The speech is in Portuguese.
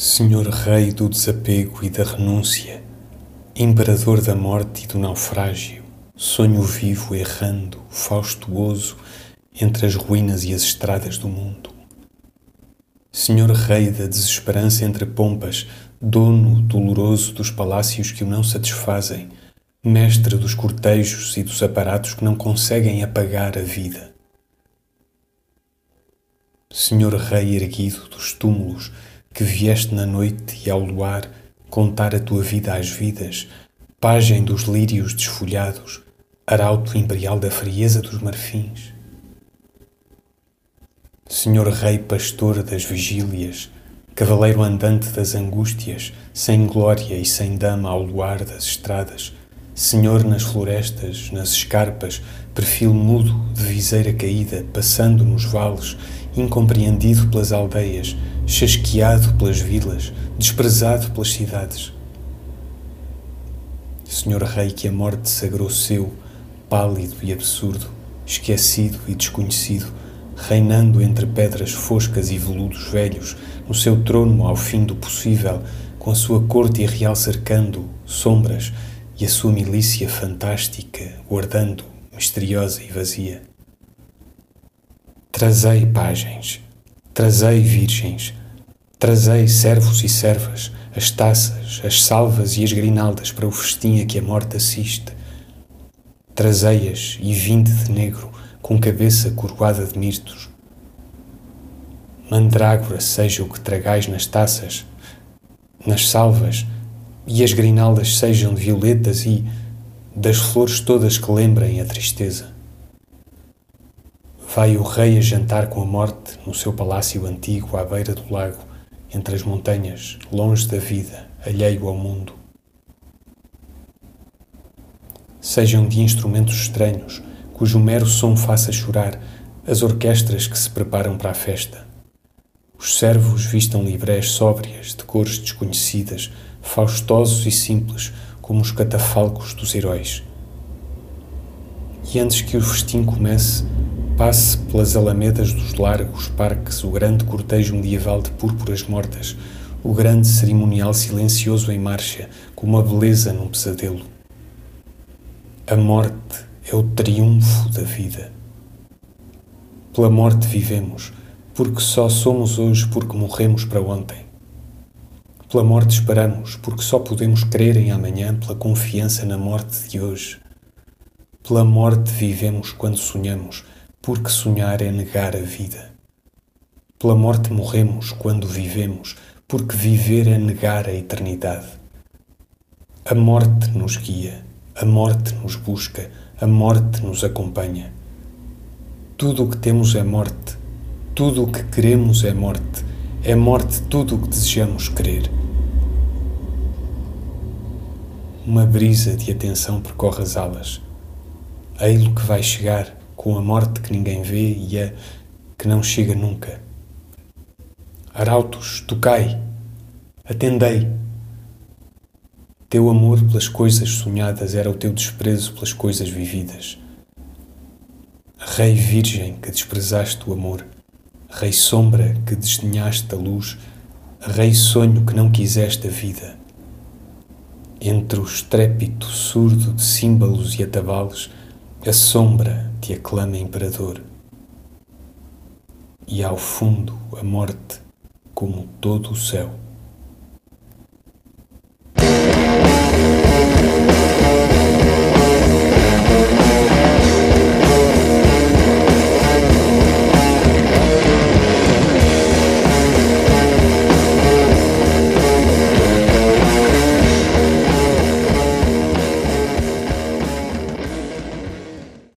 Rei do desapego e da renúncia, Imperador da morte e do naufrágio, sonho vivo errando, faustuoso, entre as ruínas e as estradas do mundo. Senhor Rei da desesperança entre pompas, dono doloroso dos palácios que o não satisfazem, mestre dos cortejos e dos aparatos que não conseguem apagar a vida. Senhor Rei erguido dos túmulos, que vieste na noite e ao luar contar a tua vida às vidas, pagem dos lírios desfolhados, arauto imperial da frieza dos marfins. Senhor Rei pastor das vigílias, cavaleiro andante das angústias, sem glória e sem dama ao luar das estradas, Senhor nas florestas, nas escarpas, perfil mudo de viseira caída, passando nos vales, incompreendido pelas aldeias, chasqueado pelas vilas, desprezado pelas cidades. Senhor Rei que a morte sagrou seu, pálido e absurdo, esquecido e desconhecido, reinando entre pedras foscas e veludos velhos, no seu trono ao fim do possível, com a sua corte irreal cercando, sombras, e a sua milícia fantástica guardando, misteriosa e vazia. Trazei pajens, trazei virgens, trazei servos e servas, as taças, as salvas e as grinaldas para o festim a que a morte assiste. Trazei-as e vinde de negro, com cabeça coroada de mirtos. Mandrágora seja o que tragais nas taças, nas salvas, e as grinaldas sejam de violetas e das flores todas que lembrem a tristeza. Vai o rei a jantar com a morte no seu palácio antigo à beira do lago, entre as montanhas, longe da vida, alheio ao mundo. Sejam de instrumentos estranhos, cujo mero som faça chorar as orquestras que se preparam para a festa. Os servos vistam librés sóbrias, de cores desconhecidas, faustosos e simples, como os catafalcos dos heróis. E antes que o festim comece, passe pelas alamedas dos largos parques o grande cortejo medieval de púrpuras mortas, o grande cerimonial silencioso em marcha, como a beleza num pesadelo. A morte é o triunfo da vida. Pela morte vivemos, porque só somos hoje porque morremos para ontem. Pela morte esperamos, porque só podemos crer em amanhã pela confiança na morte de hoje. Pela morte vivemos quando sonhamos, porque sonhar é negar a vida. Pela morte morremos quando vivemos, porque viver é negar a eternidade. A morte nos guia, a morte nos busca, a morte nos acompanha. Tudo o que temos é morte, tudo o que queremos é morte, é morte tudo o que desejamos querer. Uma brisa de atenção percorre as alas. Ei-lo que vai chegar com a morte que ninguém vê e a que não chega nunca. Arautos, tocai, atendei. Teu amor pelas coisas sonhadas era o teu desprezo pelas coisas vividas. Rei Virgem que desprezaste o amor, Rei Sombra que desdenhaste a luz, Rei Sonho que não quiseste a vida. Entre o estrépito surdo de símbolos e atabalos, a sombra te aclama imperador. E ao fundo a morte, como todo o céu.